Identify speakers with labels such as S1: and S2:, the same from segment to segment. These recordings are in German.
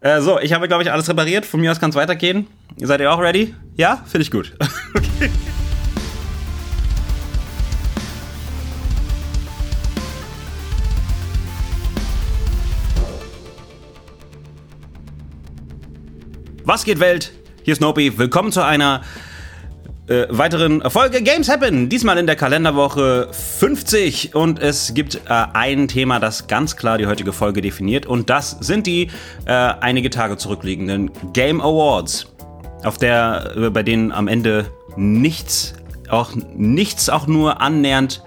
S1: Äh, so, ich habe, glaube ich, alles repariert. Von mir aus kann es weitergehen. Seid ihr auch ready? Ja? Finde ich gut. okay. Was geht Welt? Hier ist Nopi. Willkommen zu einer äh, weiteren Folge Games Happen. Diesmal in der Kalenderwoche 50 und es gibt äh, ein Thema, das ganz klar die heutige Folge definiert und das sind die äh, einige Tage zurückliegenden Game Awards, auf der äh, bei denen am Ende nichts auch nichts auch nur annähernd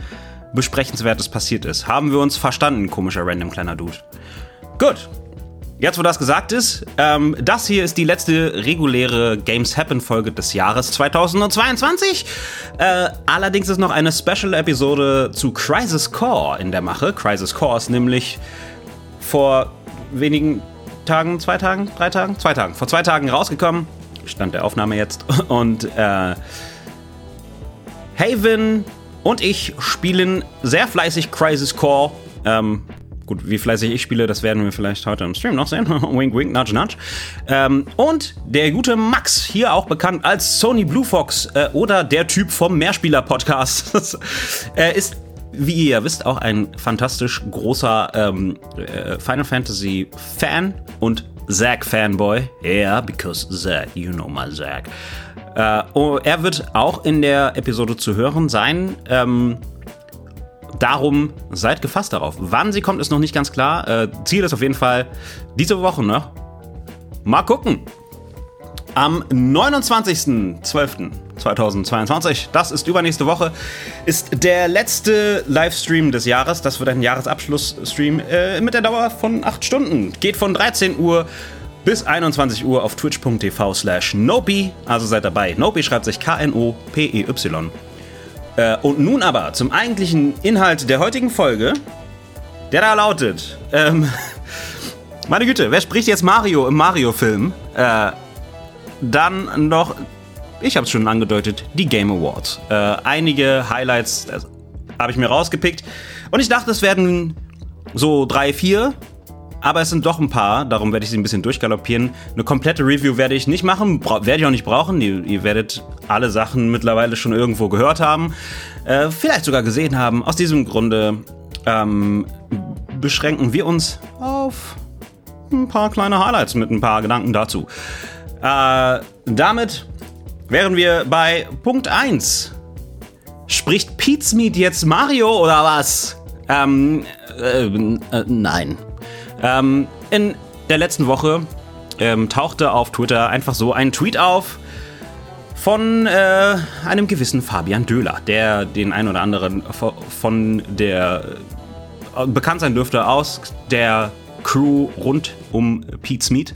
S1: besprechenswertes passiert ist. Haben wir uns verstanden, komischer random kleiner Dude. Gut, Jetzt, wo das gesagt ist, ähm, das hier ist die letzte reguläre Games Happen Folge des Jahres 2022. Äh, allerdings ist noch eine Special-Episode zu Crisis Core in der Mache. Crisis Core ist nämlich vor wenigen Tagen, zwei Tagen, drei Tagen, zwei Tagen, vor zwei Tagen rausgekommen. Stand der Aufnahme jetzt. Und äh, Haven und ich spielen sehr fleißig Crisis Core. Ähm, Gut, wie fleißig ich spiele, das werden wir vielleicht heute im Stream noch sehen. wink, wink, nudge, nudge. Ähm, und der gute Max, hier auch bekannt als Sony Blue Fox äh, oder der Typ vom Mehrspieler-Podcast, äh, ist wie ihr ja wisst, auch ein fantastisch großer ähm, äh, Final Fantasy Fan und Zack Fanboy. Yeah, because Zack, you know my Zack. Äh, oh, er wird auch in der Episode zu hören sein. Ähm, Darum seid gefasst darauf. Wann sie kommt, ist noch nicht ganz klar. Äh, Ziel ist auf jeden Fall diese Woche noch. Mal gucken. Am 29.12.2022, das ist übernächste Woche, ist der letzte Livestream des Jahres. Das wird ein Jahresabschlussstream äh, mit der Dauer von 8 Stunden. Geht von 13 Uhr bis 21 Uhr auf twitch.tv slash Nopi. Also seid dabei. Nopi schreibt sich K-N-O-P-E-Y. Äh, und nun aber zum eigentlichen Inhalt der heutigen Folge, der da lautet: ähm, Meine Güte, wer spricht jetzt Mario im Mario-Film? Äh, dann noch, ich habe es schon angedeutet, die Game Awards. Äh, einige Highlights äh, habe ich mir rausgepickt. Und ich dachte, es werden so drei, vier aber es sind doch ein paar, darum werde ich sie ein bisschen durchgaloppieren. Eine komplette Review werde ich nicht machen, werde ich auch nicht brauchen. Ihr, ihr, werdet alle Sachen mittlerweile schon irgendwo gehört haben, äh, vielleicht sogar gesehen haben. Aus diesem Grunde ähm, beschränken wir uns auf ein paar kleine Highlights mit ein paar Gedanken dazu. Äh, damit wären wir bei Punkt 1. Spricht Pete's Meat jetzt Mario oder was? Ähm, äh, äh, nein. Ähm, in der letzten Woche ähm, tauchte auf Twitter einfach so ein Tweet auf von äh, einem gewissen Fabian Döhler, der den ein oder anderen von der äh, bekannt sein dürfte aus der Crew rund um Pete's Meat.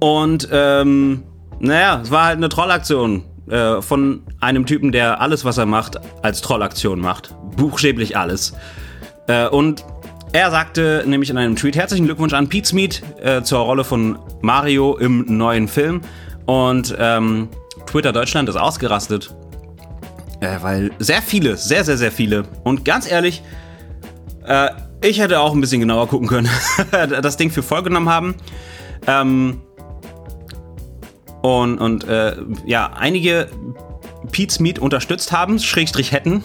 S1: Und ähm, naja, es war halt eine Trollaktion äh, von einem Typen, der alles, was er macht, als Trollaktion macht. Buchstäblich alles. Äh, und er sagte nämlich in einem Tweet: Herzlichen Glückwunsch an Pete Smith äh, zur Rolle von Mario im neuen Film. Und ähm, Twitter Deutschland ist ausgerastet, äh, weil sehr viele, sehr, sehr, sehr viele und ganz ehrlich, äh, ich hätte auch ein bisschen genauer gucken können, das Ding für voll genommen haben. Ähm, und und äh, ja, einige Pete Smith unterstützt haben, Schrägstrich hätten,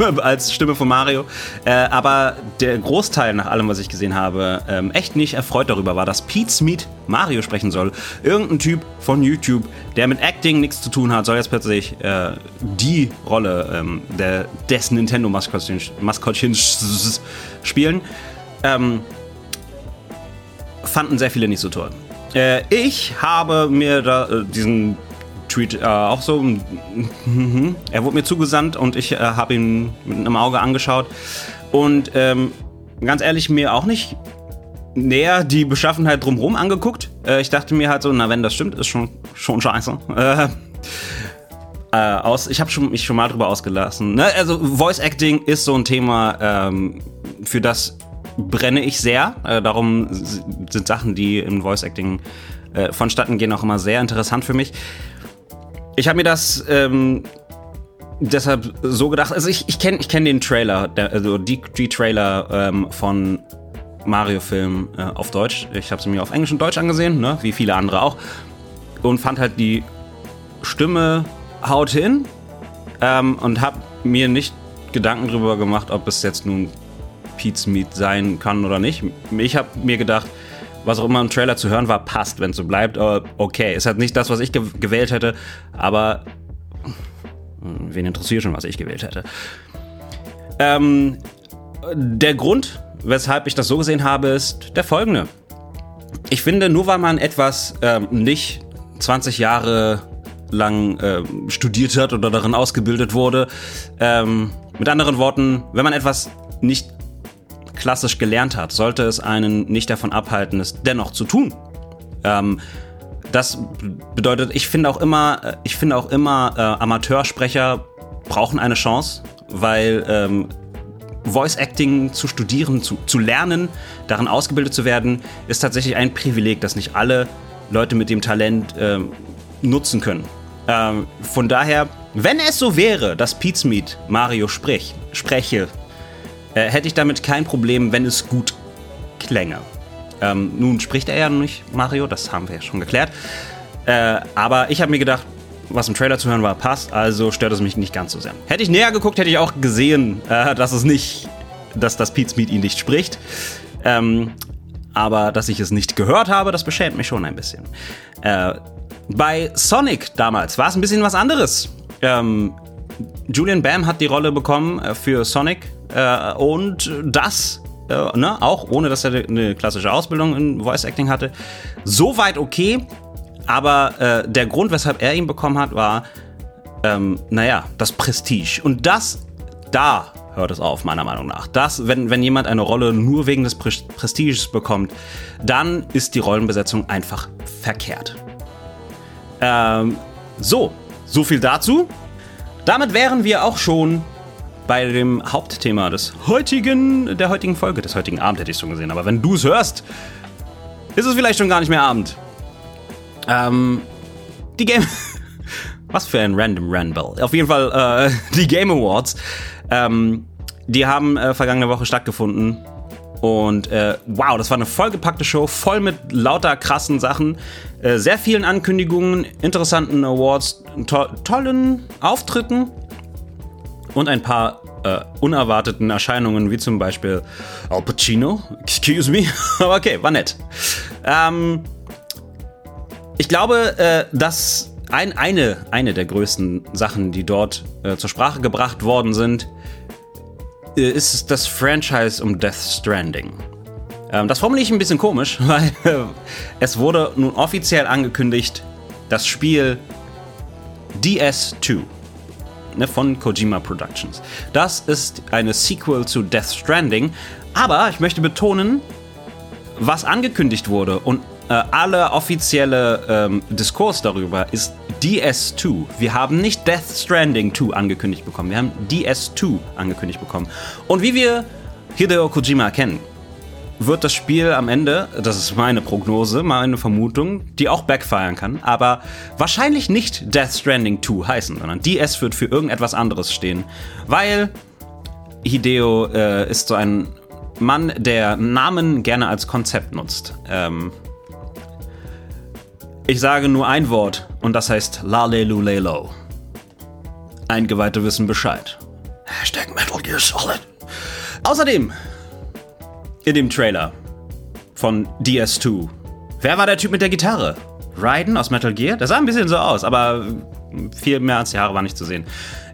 S1: als Stimme von Mario. Äh, aber der Großteil, nach allem, was ich gesehen habe, ähm, echt nicht erfreut darüber war, dass Pete Smith Mario sprechen soll. Irgendein Typ von YouTube, der mit Acting nichts zu tun hat, soll jetzt plötzlich äh, die Rolle ähm, der, des Nintendo-Maskottchen spielen. Ähm, fanden sehr viele nicht so toll. Äh, ich habe mir da, äh, diesen Tweet äh, auch so. Mhm. er wurde mir zugesandt und ich äh, habe ihn mit einem Auge angeschaut. Und ähm, ganz ehrlich, mir auch nicht näher die Beschaffenheit drumherum angeguckt. Äh, ich dachte mir halt so, na, wenn das stimmt, ist schon, schon scheiße. Äh, äh, aus, ich habe schon, mich schon mal drüber ausgelassen. Ne? Also Voice Acting ist so ein Thema, ähm, für das brenne ich sehr. Äh, darum sind Sachen, die im Voice Acting äh, vonstatten gehen, auch immer sehr interessant für mich. Ich habe mir das ähm, deshalb so gedacht. Also ich, ich kenne ich kenn den Trailer, der, also die, die Trailer ähm, von Mario-Film äh, auf Deutsch. Ich habe es mir auf Englisch und Deutsch angesehen, ne? wie viele andere auch. Und fand halt die Stimme haut hin ähm, und habe mir nicht Gedanken darüber gemacht, ob es jetzt nun Pete's Meat sein kann oder nicht. Ich habe mir gedacht, was auch immer im Trailer zu hören war, passt, wenn es so bleibt. okay, ist halt nicht das, was ich ge gewählt hätte, aber hm, wen interessiert schon, was ich gewählt hätte. Ähm, der Grund, weshalb ich das so gesehen habe, ist der folgende. Ich finde, nur weil man etwas ähm, nicht 20 Jahre lang äh, studiert hat oder darin ausgebildet wurde, ähm, mit anderen Worten, wenn man etwas nicht klassisch gelernt hat, sollte es einen nicht davon abhalten, es dennoch zu tun. Ähm, das bedeutet, ich finde auch immer, äh, ich finde auch immer, äh, Amateursprecher brauchen eine Chance, weil ähm, Voice Acting zu studieren, zu, zu lernen, darin ausgebildet zu werden, ist tatsächlich ein Privileg, das nicht alle Leute mit dem Talent ähm, nutzen können. Ähm, von daher, wenn es so wäre, dass Meat Mario sprich, spreche, äh, hätte ich damit kein Problem, wenn es gut klänge. Ähm, nun spricht er ja nicht Mario, das haben wir ja schon geklärt. Äh, aber ich habe mir gedacht, was im Trailer zu hören war, passt, also stört es mich nicht ganz so sehr. Hätte ich näher geguckt, hätte ich auch gesehen, äh, dass es nicht, dass das Pete Smith ihn nicht spricht. Ähm, aber dass ich es nicht gehört habe, das beschämt mich schon ein bisschen. Äh, bei Sonic damals war es ein bisschen was anderes. Ähm, Julian Bam hat die Rolle bekommen äh, für Sonic äh, und das äh, ne, auch ohne dass er eine klassische Ausbildung in Voice Acting hatte. Soweit okay, aber äh, der Grund, weshalb er ihn bekommen hat, war, ähm, naja, das Prestige. Und das, da hört es auf, meiner Meinung nach. Das, wenn, wenn jemand eine Rolle nur wegen des Prestiges bekommt, dann ist die Rollenbesetzung einfach verkehrt. Ähm, so, so viel dazu. Damit wären wir auch schon bei dem Hauptthema des heutigen, der heutigen Folge, des heutigen Abend hätte ich schon gesehen. Aber wenn du es hörst, ist es vielleicht schon gar nicht mehr Abend. Ähm, die Game. Was für ein random Ramble. Auf jeden Fall äh, die Game Awards. Ähm, die haben äh, vergangene Woche stattgefunden. Und äh, wow, das war eine vollgepackte Show, voll mit lauter krassen Sachen, äh, sehr vielen Ankündigungen, interessanten Awards, to tollen Auftritten und ein paar äh, unerwarteten Erscheinungen, wie zum Beispiel Al Pacino. Excuse me. Aber okay, war nett. Ähm, ich glaube, äh, dass ein, eine, eine der größten Sachen, die dort äh, zur Sprache gebracht worden sind, ist das Franchise um Death Stranding. Ähm, das formuliere ich ein bisschen komisch, weil es wurde nun offiziell angekündigt, das Spiel DS2 ne, von Kojima Productions. Das ist eine Sequel zu Death Stranding, aber ich möchte betonen, was angekündigt wurde und äh, alle offizielle ähm, Diskurs darüber ist DS2. Wir haben nicht Death Stranding 2 angekündigt bekommen, wir haben DS2 angekündigt bekommen. Und wie wir Hideo Kojima kennen, wird das Spiel am Ende, das ist meine Prognose, meine Vermutung, die auch backfiren kann, aber wahrscheinlich nicht Death Stranding 2 heißen, sondern DS wird für irgendetwas anderes stehen, weil Hideo äh, ist so ein Mann, der Namen gerne als Konzept nutzt. Ähm, ich sage nur ein Wort und das heißt Lalelulelo. Eingeweihte wissen Bescheid. Hashtag Metal Gear Solid. Außerdem, in dem Trailer von DS2, wer war der Typ mit der Gitarre? Raiden aus Metal Gear? Das sah ein bisschen so aus, aber viel mehr als Jahre war nicht zu sehen.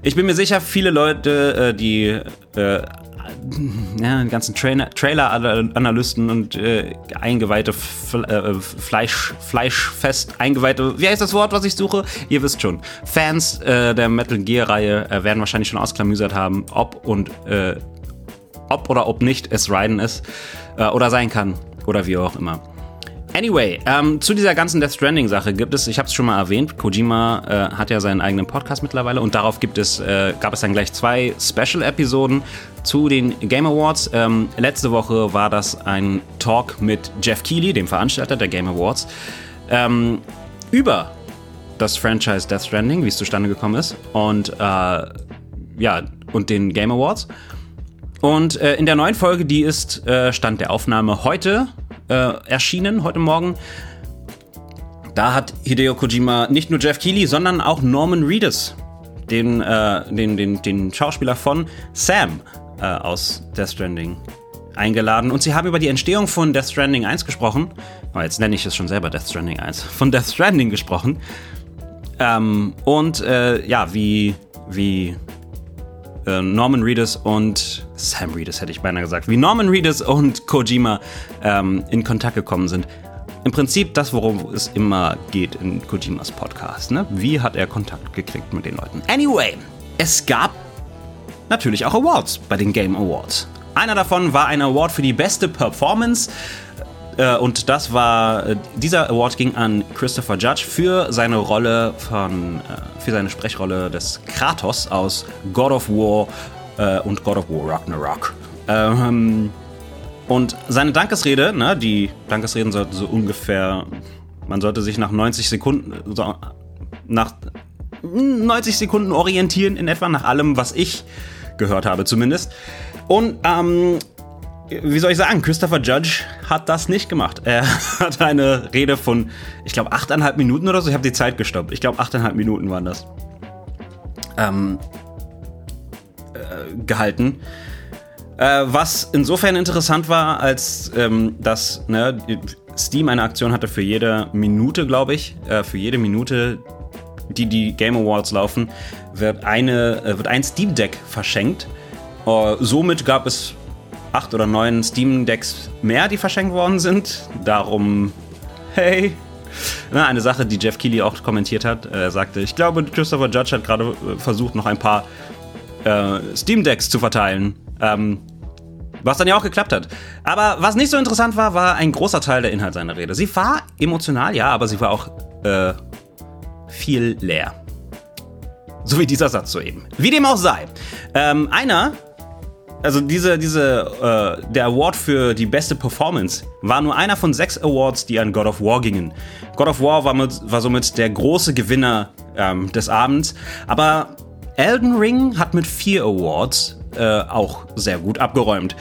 S1: Ich bin mir sicher, viele Leute, äh, die äh, ja, den ganzen Trailer-Analysten und äh, eingeweihte F äh, Fleisch, Fleischfest, eingeweihte, wie heißt das Wort, was ich suche? Ihr wisst schon. Fans äh, der Metal Gear-Reihe äh, werden wahrscheinlich schon ausklamüsert haben, ob und äh, ob oder ob nicht es Raiden ist äh, oder sein kann oder wie auch immer. Anyway, ähm, zu dieser ganzen Death Stranding-Sache gibt es, ich habe es schon mal erwähnt, Kojima äh, hat ja seinen eigenen Podcast mittlerweile und darauf gibt es, äh, gab es dann gleich zwei Special-Episoden zu den Game Awards. Ähm, letzte Woche war das ein Talk mit Jeff Keighley, dem Veranstalter der Game Awards, ähm, über das Franchise Death Stranding, wie es zustande gekommen ist und äh, ja, und den Game Awards. Und äh, in der neuen Folge, die ist äh, Stand der Aufnahme heute äh, erschienen, heute Morgen. Da hat Hideo Kojima nicht nur Jeff Keighley, sondern auch Norman Reedus, den, äh, den, den, den Schauspieler von Sam äh, aus Death Stranding, eingeladen. Und sie haben über die Entstehung von Death Stranding 1 gesprochen. Oh, jetzt nenne ich es schon selber Death Stranding 1. Von Death Stranding gesprochen. Ähm, und äh, ja, wie, wie äh, Norman Reedus und Sam Reedus hätte ich beinahe gesagt, wie Norman Reedus und Kojima ähm, in Kontakt gekommen sind. Im Prinzip das, worum es immer geht in Kojimas Podcast. Ne? Wie hat er Kontakt gekriegt mit den Leuten? Anyway, es gab natürlich auch Awards bei den Game Awards. Einer davon war ein Award für die beste Performance. Äh, und das war, äh, dieser Award ging an Christopher Judge für seine Rolle von, äh, für seine Sprechrolle des Kratos aus God of War und God of War Ragnarok. Ähm, und seine Dankesrede, ne, die Dankesreden sollten so ungefähr, man sollte sich nach 90 Sekunden, so, nach 90 Sekunden orientieren in etwa, nach allem, was ich gehört habe zumindest. Und ähm, wie soll ich sagen, Christopher Judge hat das nicht gemacht. Er hat eine Rede von, ich glaube, achteinhalb Minuten oder so. Ich habe die Zeit gestoppt. Ich glaube, achteinhalb Minuten waren das. Ähm, äh, gehalten. Äh, was insofern interessant war, als ähm, dass ne, Steam eine Aktion hatte für jede Minute, glaube ich, äh, für jede Minute, die die Game Awards laufen, wird, eine, äh, wird ein Steam Deck verschenkt. Uh, somit gab es acht oder neun Steam Decks mehr, die verschenkt worden sind. Darum, hey. Na, eine Sache, die Jeff Keighley auch kommentiert hat. Er sagte, ich glaube, Christopher Judge hat gerade äh, versucht, noch ein paar äh, Steam Decks zu verteilen. Ähm, was dann ja auch geklappt hat. Aber was nicht so interessant war, war ein großer Teil der Inhalt seiner Rede. Sie war emotional, ja, aber sie war auch äh, viel leer. So wie dieser Satz soeben. Wie dem auch sei. Ähm, einer also diese, diese, äh, der Award für die beste Performance war nur einer von sechs Awards, die an God of War gingen. God of War war, mit, war somit der große Gewinner ähm, des Abends, aber Elden Ring hat mit vier Awards äh, auch sehr gut abgeräumt.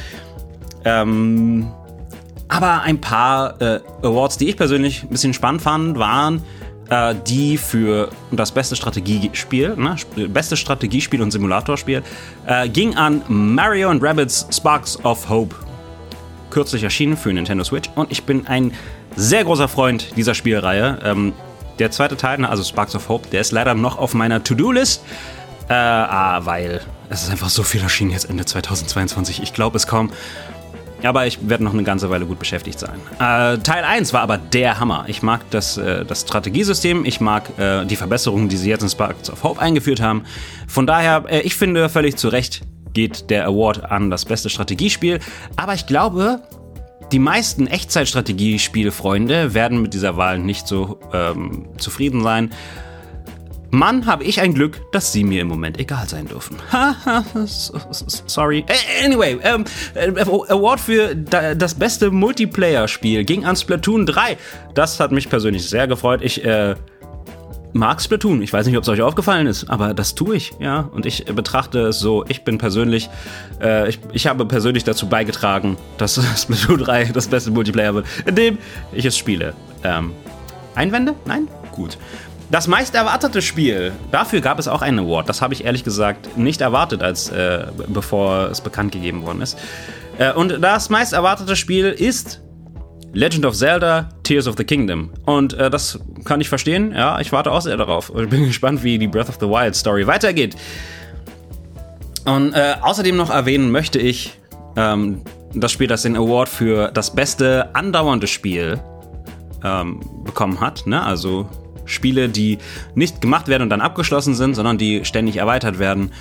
S1: Ähm, aber ein paar äh, Awards, die ich persönlich ein bisschen spannend fand, waren äh, die für das beste Strategiespiel, ne, beste Strategiespiel und Simulatorspiel, äh, ging an Mario and Rabbids Sparks of Hope. Kürzlich erschienen für Nintendo Switch und ich bin ein sehr großer Freund dieser Spielreihe. Ähm, der zweite Teil, ne, also Sparks of Hope, der ist leider noch auf meiner To-Do-List, äh, ah, weil es ist einfach so viel erschienen jetzt Ende 2022. Ich glaube es kaum. Aber ich werde noch eine ganze Weile gut beschäftigt sein. Äh, Teil 1 war aber der Hammer. Ich mag das, äh, das Strategiesystem, ich mag äh, die Verbesserungen, die sie jetzt in Sparks of Hope eingeführt haben. Von daher, äh, ich finde völlig zu Recht geht der Award an das beste Strategiespiel. Aber ich glaube, die meisten Echtzeitstrategiespielfreunde werden mit dieser Wahl nicht so ähm, zufrieden sein. Mann, habe ich ein Glück, dass sie mir im Moment egal sein dürfen. Sorry. Anyway, ähm, äh, Award für das beste Multiplayer-Spiel ging an Splatoon 3. Das hat mich persönlich sehr gefreut. Ich äh, mag Splatoon. Ich weiß nicht, ob es euch aufgefallen ist, aber das tue ich, ja. Und ich betrachte es so, ich bin persönlich, äh, ich, ich habe persönlich dazu beigetragen, dass Splatoon 3 das beste Multiplayer wird, indem ich es spiele. Ähm, Einwände? Nein? Gut. Das meist erwartete Spiel. Dafür gab es auch einen Award. Das habe ich ehrlich gesagt nicht erwartet, als äh, bevor es bekannt gegeben worden ist. Äh, und das meist erwartete Spiel ist Legend of Zelda Tears of the Kingdom. Und äh, das kann ich verstehen. Ja, ich warte auch sehr darauf. Ich bin gespannt, wie die Breath of the Wild Story weitergeht. Und äh, außerdem noch erwähnen möchte ich ähm, das Spiel, das den Award für das beste andauernde Spiel ähm, bekommen hat. Ne? Also Spiele, die nicht gemacht werden und dann abgeschlossen sind, sondern die ständig erweitert werden,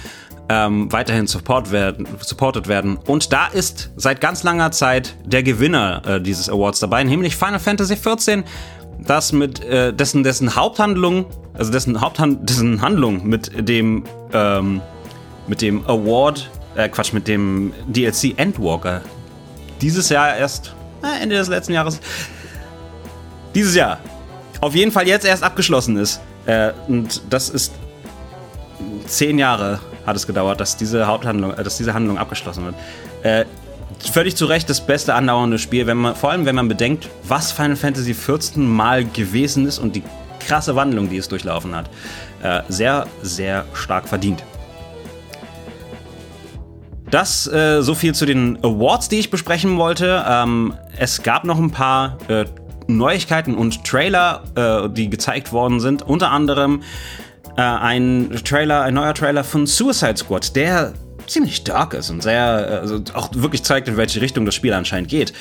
S1: ähm, weiterhin support werden, supported werden. Und da ist seit ganz langer Zeit der Gewinner äh, dieses Awards dabei, nämlich Final Fantasy XIV, das mit äh, dessen, dessen Haupthandlung, also dessen Haupthand, dessen Handlung mit dem ähm, mit dem Award, äh, Quatsch, mit dem DLC Endwalker dieses Jahr erst, äh, Ende des letzten Jahres, dieses Jahr auf jeden Fall jetzt erst abgeschlossen ist. Äh, und das ist zehn Jahre hat es gedauert, dass diese Haupthandlung, äh, dass diese Handlung abgeschlossen wird. Äh, völlig zu Recht das beste andauernde Spiel, wenn man, vor allem wenn man bedenkt, was Final Fantasy 14 mal gewesen ist und die krasse Wandlung, die es durchlaufen hat. Äh, sehr, sehr stark verdient. Das äh, so viel zu den Awards, die ich besprechen wollte. Ähm, es gab noch ein paar äh, Neuigkeiten und Trailer, äh, die gezeigt worden sind. Unter anderem äh, ein Trailer, ein neuer Trailer von Suicide Squad, der ziemlich dark ist und sehr, also auch wirklich zeigt, in welche Richtung das Spiel anscheinend geht.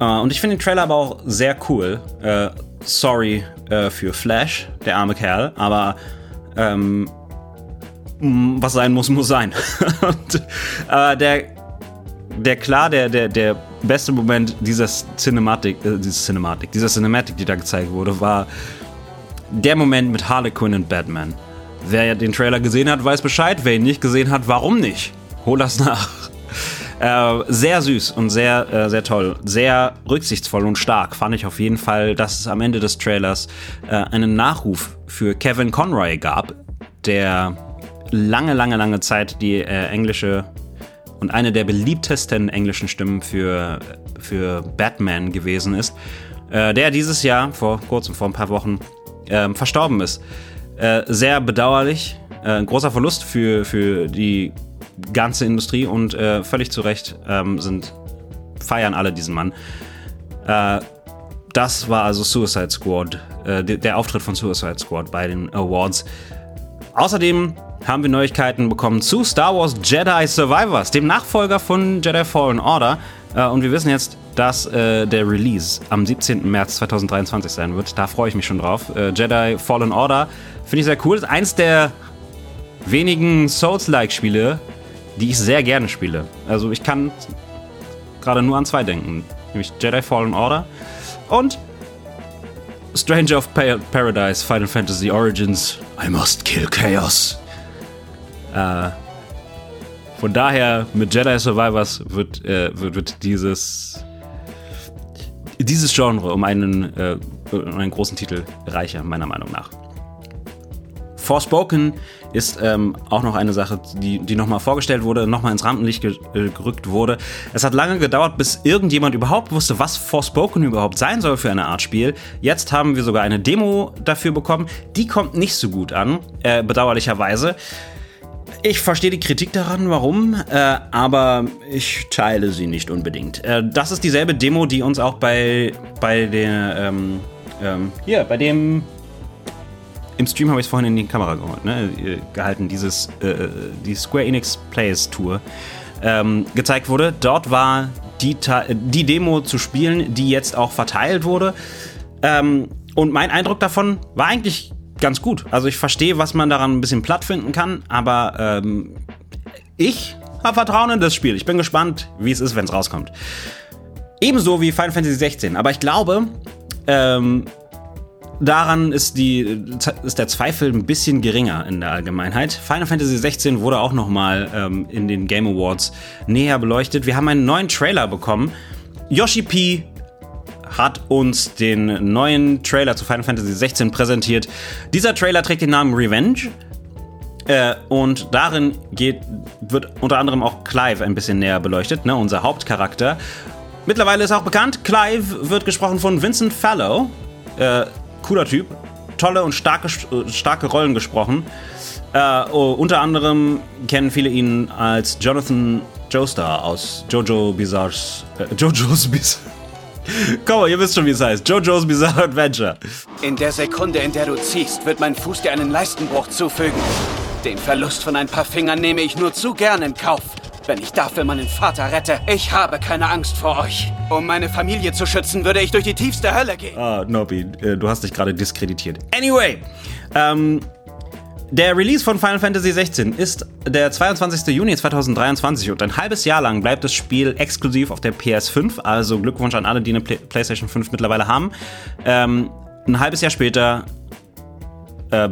S1: Äh, und ich finde den Trailer aber auch sehr cool. Äh, sorry äh, für Flash, der arme Kerl, aber ähm, was sein muss, muss sein. und, äh, der, der klar, der, der, der beste Moment dieser Cinematic, äh, dieser Cinematic, dieser Cinematic, die da gezeigt wurde, war der Moment mit Harley Quinn und Batman. Wer den Trailer gesehen hat, weiß Bescheid. Wer ihn nicht gesehen hat, warum nicht? Hol das nach. Äh, sehr süß und sehr, äh, sehr toll. Sehr rücksichtsvoll und stark fand ich auf jeden Fall, dass es am Ende des Trailers äh, einen Nachruf für Kevin Conroy gab, der lange, lange, lange Zeit die äh, englische und eine der beliebtesten englischen Stimmen für, für Batman gewesen ist, äh, der dieses Jahr, vor kurzem, vor ein paar Wochen, ähm, verstorben ist. Äh, sehr bedauerlich, äh, ein großer Verlust für, für die ganze Industrie und äh, völlig zu Recht ähm, sind, feiern alle diesen Mann. Äh, das war also Suicide Squad, äh, der Auftritt von Suicide Squad bei den Awards. Außerdem haben wir Neuigkeiten bekommen zu Star Wars Jedi Survivors, dem Nachfolger von Jedi Fallen Order. Äh, und wir wissen jetzt, dass äh, der Release am 17. März 2023 sein wird. Da freue ich mich schon drauf. Äh, Jedi Fallen Order finde ich sehr cool. Ist eins der wenigen Souls-like-Spiele, die ich sehr gerne spiele. Also ich kann gerade nur an zwei denken. Nämlich Jedi Fallen Order und Stranger of Paradise Final Fantasy Origins I Must Kill Chaos. Äh, von daher, mit Jedi Survivors wird, äh, wird, wird, dieses, dieses Genre um einen, äh, um einen großen Titel reicher, meiner Meinung nach. Forspoken ist ähm, auch noch eine Sache, die, die nochmal vorgestellt wurde, nochmal ins Rampenlicht ge äh, gerückt wurde. Es hat lange gedauert, bis irgendjemand überhaupt wusste, was Forspoken überhaupt sein soll für eine Art Spiel. Jetzt haben wir sogar eine Demo dafür bekommen. Die kommt nicht so gut an, äh, bedauerlicherweise. Ich verstehe die Kritik daran, warum, äh, aber ich teile sie nicht unbedingt. Äh, das ist dieselbe Demo, die uns auch bei, bei der, ähm, ähm, hier, bei dem, im Stream habe ich es vorhin in die Kamera geholt, ne, gehalten, dieses, äh, die Square Enix Plays Tour, ähm, gezeigt wurde. Dort war die, die Demo zu spielen, die jetzt auch verteilt wurde. Ähm, und mein Eindruck davon war eigentlich ganz gut. Also ich verstehe, was man daran ein bisschen platt finden kann, aber ähm, ich habe Vertrauen in das Spiel. Ich bin gespannt, wie es ist, wenn es rauskommt. Ebenso wie Final Fantasy 16. Aber ich glaube, ähm, daran ist, die, ist der Zweifel ein bisschen geringer in der Allgemeinheit. Final Fantasy 16 wurde auch nochmal ähm, in den Game Awards näher beleuchtet. Wir haben einen neuen Trailer bekommen. Yoshi P hat uns den neuen Trailer zu Final Fantasy 16 präsentiert. Dieser Trailer trägt den Namen Revenge. Äh, und darin geht, wird unter anderem auch Clive ein bisschen näher beleuchtet, ne, unser Hauptcharakter. Mittlerweile ist auch bekannt, Clive wird gesprochen von Vincent Fallow. Äh, cooler Typ. Tolle und starke, starke Rollen gesprochen. Äh, oh, unter anderem kennen viele ihn als Jonathan Joestar aus Jojo Bizarre's. Äh, Jojo's Bizarre. Komm, ihr wisst schon, wie es heißt. JoJo's Bizarre Adventure.
S2: In der Sekunde, in der du ziehst, wird mein Fuß dir einen Leistenbruch zufügen. Den Verlust von ein paar Fingern nehme ich nur zu gern in Kauf, wenn ich dafür meinen Vater rette. Ich habe keine Angst vor euch. Um meine Familie zu schützen, würde ich durch die tiefste Hölle gehen.
S1: Ah, Nobby, äh, du hast dich gerade diskreditiert. Anyway, ähm, der Release von Final Fantasy XVI ist der 22. Juni 2023 und ein halbes Jahr lang bleibt das Spiel exklusiv auf der PS5. Also Glückwunsch an alle, die eine Play PlayStation 5 mittlerweile haben. Ähm, ein halbes Jahr später äh,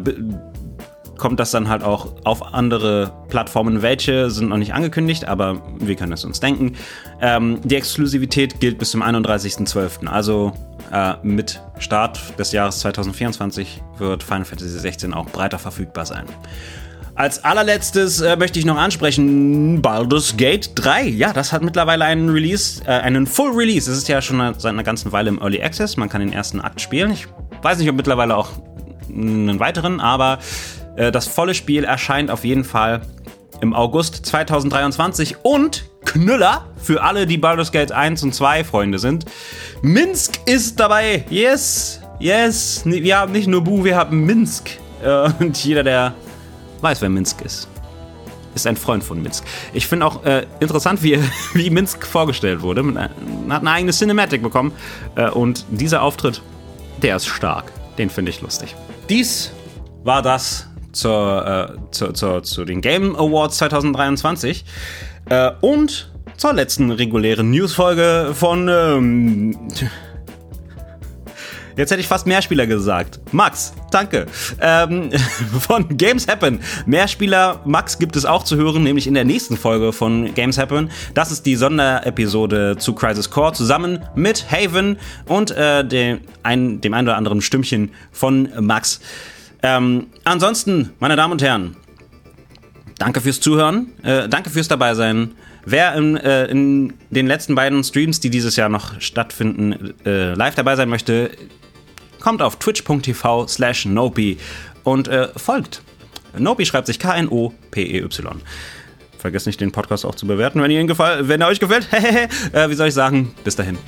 S1: kommt das dann halt auch auf andere Plattformen. Welche sind noch nicht angekündigt, aber wir können es uns denken. Ähm, die Exklusivität gilt bis zum 31.12. Also äh, mit Start des Jahres 2024 wird Final Fantasy XVI auch breiter verfügbar sein. Als allerletztes äh, möchte ich noch ansprechen Baldur's Gate 3. Ja, das hat mittlerweile einen Release, äh, einen Full Release. Es ist ja schon seit einer ganzen Weile im Early Access. Man kann den ersten Akt spielen. Ich weiß nicht, ob mittlerweile auch einen weiteren, aber äh, das volle Spiel erscheint auf jeden Fall im August 2023 und Knüller für alle, die Baldur's Gate 1 und 2 Freunde sind. Minsk ist dabei. Yes, yes. Wir haben nicht nur Bu, wir haben Minsk. Äh, und jeder, der weiß, wer Minsk ist. Ist ein Freund von Minsk. Ich finde auch äh, interessant, wie, wie Minsk vorgestellt wurde. Man hat eine eigene Cinematic bekommen. Äh, und dieser Auftritt, der ist stark. Den finde ich lustig. Dies war das zur, äh, zur, zur, zu den Game Awards 2023. Äh, und zur letzten regulären Newsfolge von ähm, Jetzt hätte ich fast Mehrspieler gesagt. Max, danke. Ähm, von Games Happen. Mehrspieler Max gibt es auch zu hören, nämlich in der nächsten Folge von Games Happen. Das ist die Sonderepisode zu Crisis Core zusammen mit Haven und äh, dem, ein, dem ein oder anderen Stimmchen von Max. Ähm, ansonsten, meine Damen und Herren, danke fürs Zuhören, äh, danke fürs Dabeisein. Wer in, äh, in, den letzten beiden Streams, die dieses Jahr noch stattfinden, äh, live dabei sein möchte, kommt auf twitch.tv slash Nopi und äh, folgt. Nopi schreibt sich K-N-O-P-E-Y. Vergesst nicht, den Podcast auch zu bewerten, wenn, ihr ihn gefall wenn er euch gefällt. äh, wie soll ich sagen? Bis dahin.